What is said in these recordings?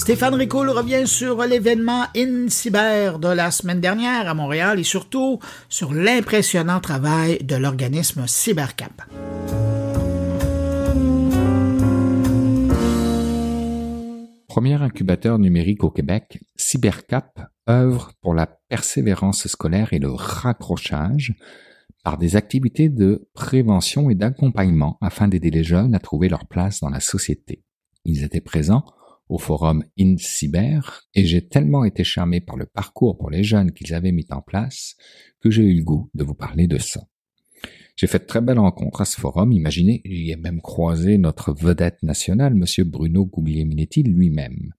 Stéphane Ricoul revient sur l'événement InCyber de la semaine dernière à Montréal et surtout sur l'impressionnant travail de l'organisme CyberCap. Premier incubateur numérique au Québec, CyberCap œuvre pour la persévérance scolaire et le raccrochage par des activités de prévention et d'accompagnement afin d'aider les jeunes à trouver leur place dans la société. Ils étaient présents au forum InCyber et j'ai tellement été charmé par le parcours pour les jeunes qu'ils avaient mis en place que j'ai eu le goût de vous parler de ça. J'ai fait de très belles rencontres à ce forum. Imaginez, j'y ai même croisé notre vedette nationale, monsieur Bruno Guglielminetti lui-même.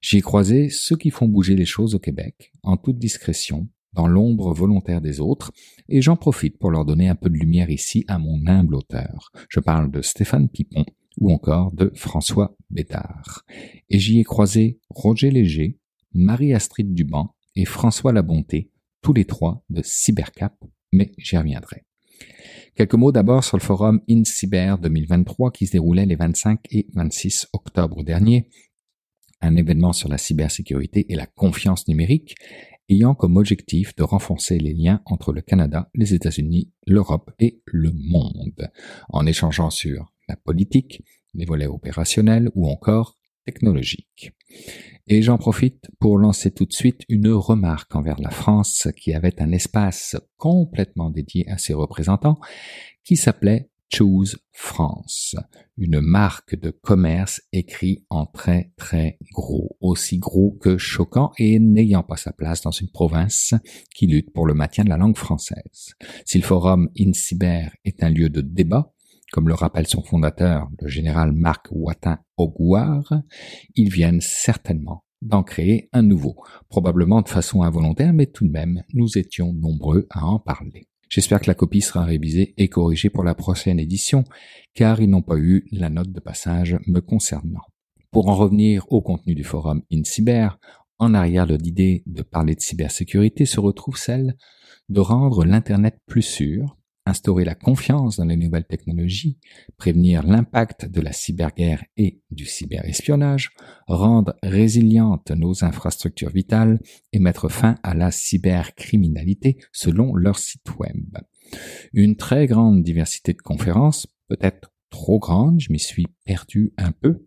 J'y ai croisé ceux qui font bouger les choses au Québec, en toute discrétion, dans l'ombre volontaire des autres, et j'en profite pour leur donner un peu de lumière ici à mon humble auteur. Je parle de Stéphane Pipon, ou encore de François Bétard. Et j'y ai croisé Roger Léger, Marie-Astrid Duban et François Labonté, tous les trois de Cybercap, mais j'y reviendrai. Quelques mots d'abord sur le forum InCyber 2023 qui se déroulait les 25 et 26 octobre dernier, un événement sur la cybersécurité et la confiance numérique, ayant comme objectif de renforcer les liens entre le Canada, les États-Unis, l'Europe et le monde, en échangeant sur la politique, les volets opérationnels ou encore technologiques. Et j'en profite pour lancer tout de suite une remarque envers la France qui avait un espace complètement dédié à ses représentants qui s'appelait Choose France, une marque de commerce écrit en très très gros, aussi gros que choquant et n'ayant pas sa place dans une province qui lutte pour le maintien de la langue française. Si le forum InCyber est un lieu de débat, comme le rappelle son fondateur, le général Marc Watin Auguard, ils viennent certainement d'en créer un nouveau, probablement de façon involontaire, mais tout de même, nous étions nombreux à en parler. J'espère que la copie sera révisée et corrigée pour la prochaine édition, car ils n'ont pas eu la note de passage me concernant. Pour en revenir au contenu du forum InCyber, en arrière de l'idée de parler de cybersécurité se retrouve celle de rendre l'Internet plus sûr, instaurer la confiance dans les nouvelles technologies, prévenir l'impact de la cyberguerre et du cyberespionnage, rendre résilientes nos infrastructures vitales et mettre fin à la cybercriminalité selon leur site web. Une très grande diversité de conférences, peut-être trop grande, je m'y suis perdu un peu,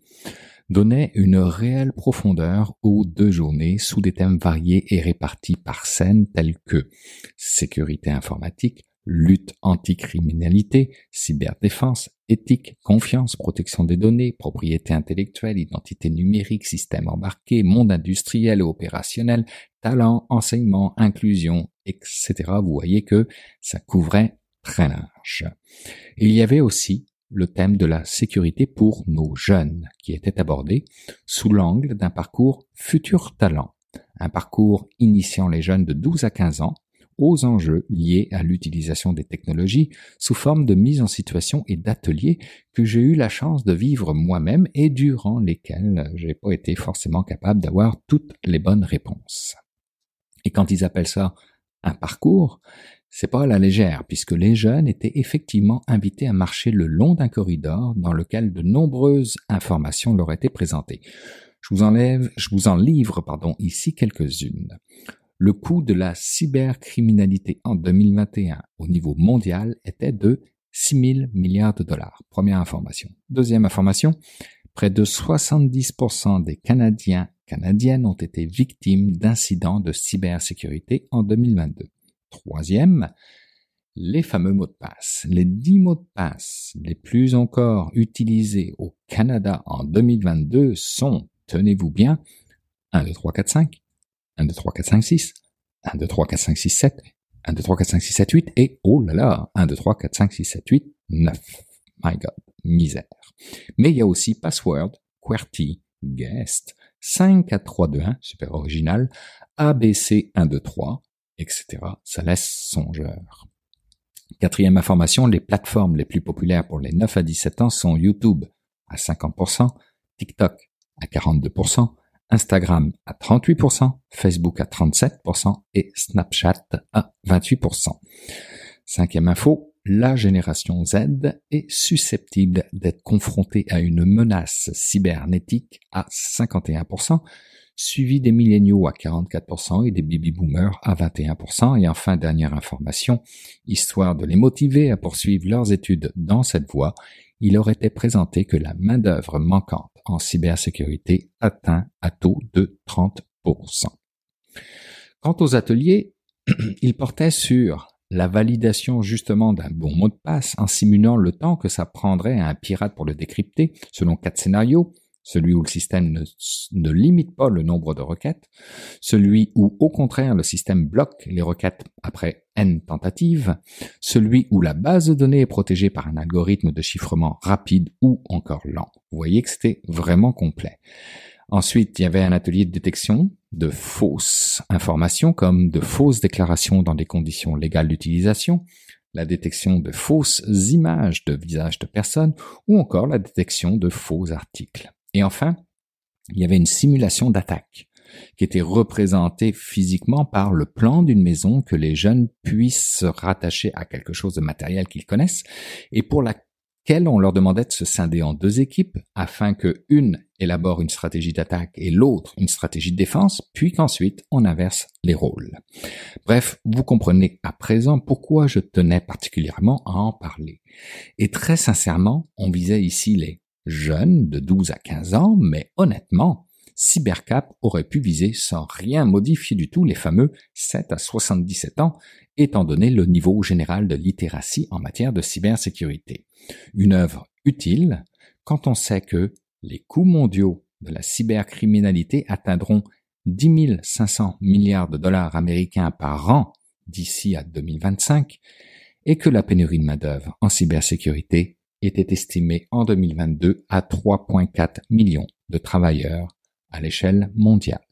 donnait une réelle profondeur aux deux journées sous des thèmes variés et répartis par scènes tels que sécurité informatique, lutte anticriminalité, cyberdéfense, éthique, confiance, protection des données, propriété intellectuelle, identité numérique, système embarqué, monde industriel et opérationnel, talent, enseignement, inclusion, etc. Vous voyez que ça couvrait très large. Il y avait aussi le thème de la sécurité pour nos jeunes qui était abordé sous l'angle d'un parcours futur talent, un parcours initiant les jeunes de 12 à 15 ans aux enjeux liés à l'utilisation des technologies sous forme de mise en situation et d'ateliers que j'ai eu la chance de vivre moi-même et durant lesquels j'ai pas été forcément capable d'avoir toutes les bonnes réponses. Et quand ils appellent ça un parcours, c'est pas à la légère, puisque les jeunes étaient effectivement invités à marcher le long d'un corridor dans lequel de nombreuses informations leur étaient présentées. Je vous enlève, je vous en livre, pardon, ici quelques-unes le coût de la cybercriminalité en 2021 au niveau mondial était de 6 000 milliards de dollars. Première information. Deuxième information, près de 70% des Canadiens canadiennes ont été victimes d'incidents de cybersécurité en 2022. Troisième, les fameux mots de passe. Les 10 mots de passe les plus encore utilisés au Canada en 2022 sont, tenez-vous bien, 1, 2, 3, 4, 5, 1, 2, 3, 4, 5, 6, 1, 2, 3, 4, 5, 6, 7, 1, 2, 3, 4, 5, 6, 7, 8, et oh là là, 1, 2, 3, 4, 5, 6, 7, 8, 9. My God, misère. Mais il y a aussi Password, QWERTY, Guest, 5, 4, 3, 2, 1, super original, ABC 1, 2, 3, etc. Ça laisse songeur. Quatrième information, les plateformes les plus populaires pour les 9 à 17 ans sont YouTube à 50%, TikTok à 42%, Instagram à 38%, Facebook à 37% et Snapchat à 28%. Cinquième info, la génération Z est susceptible d'être confrontée à une menace cybernétique à 51%, suivi des milléniaux à 44% et des baby boomers à 21%. Et enfin, dernière information, histoire de les motiver à poursuivre leurs études dans cette voie, il aurait été présenté que la main-d'œuvre manquante en cybersécurité atteint un taux de 30%. Quant aux ateliers, ils portaient sur la validation justement d'un bon mot de passe en simulant le temps que ça prendrait à un pirate pour le décrypter, selon quatre scénarios, celui où le système ne, limite pas le nombre de requêtes, celui où au contraire le système bloque les requêtes après n tentatives, celui où la base de données est protégée par un algorithme de chiffrement rapide ou encore lent. Vous voyez que c'était vraiment complet. Ensuite, il y avait un atelier de détection de fausses informations comme de fausses déclarations dans des conditions légales d'utilisation, la détection de fausses images de visages de personnes ou encore la détection de faux articles. Et enfin, il y avait une simulation d'attaque qui était représentée physiquement par le plan d'une maison que les jeunes puissent se rattacher à quelque chose de matériel qu'ils connaissent et pour la on leur demandait de se scinder en deux équipes afin que une élabore une stratégie d'attaque et l'autre une stratégie de défense, puis qu'ensuite on inverse les rôles. Bref, vous comprenez à présent pourquoi je tenais particulièrement à en parler. Et très sincèrement, on visait ici les jeunes de 12 à 15 ans, mais honnêtement, Cybercap aurait pu viser sans rien modifier du tout les fameux 7 à 77 ans, étant donné le niveau général de littératie en matière de cybersécurité. Une œuvre utile quand on sait que les coûts mondiaux de la cybercriminalité atteindront 10 500 milliards de dollars américains par an d'ici à 2025 et que la pénurie de main-d'œuvre en cybersécurité était estimée en 2022 à 3,4 millions de travailleurs à l'échelle mondiale.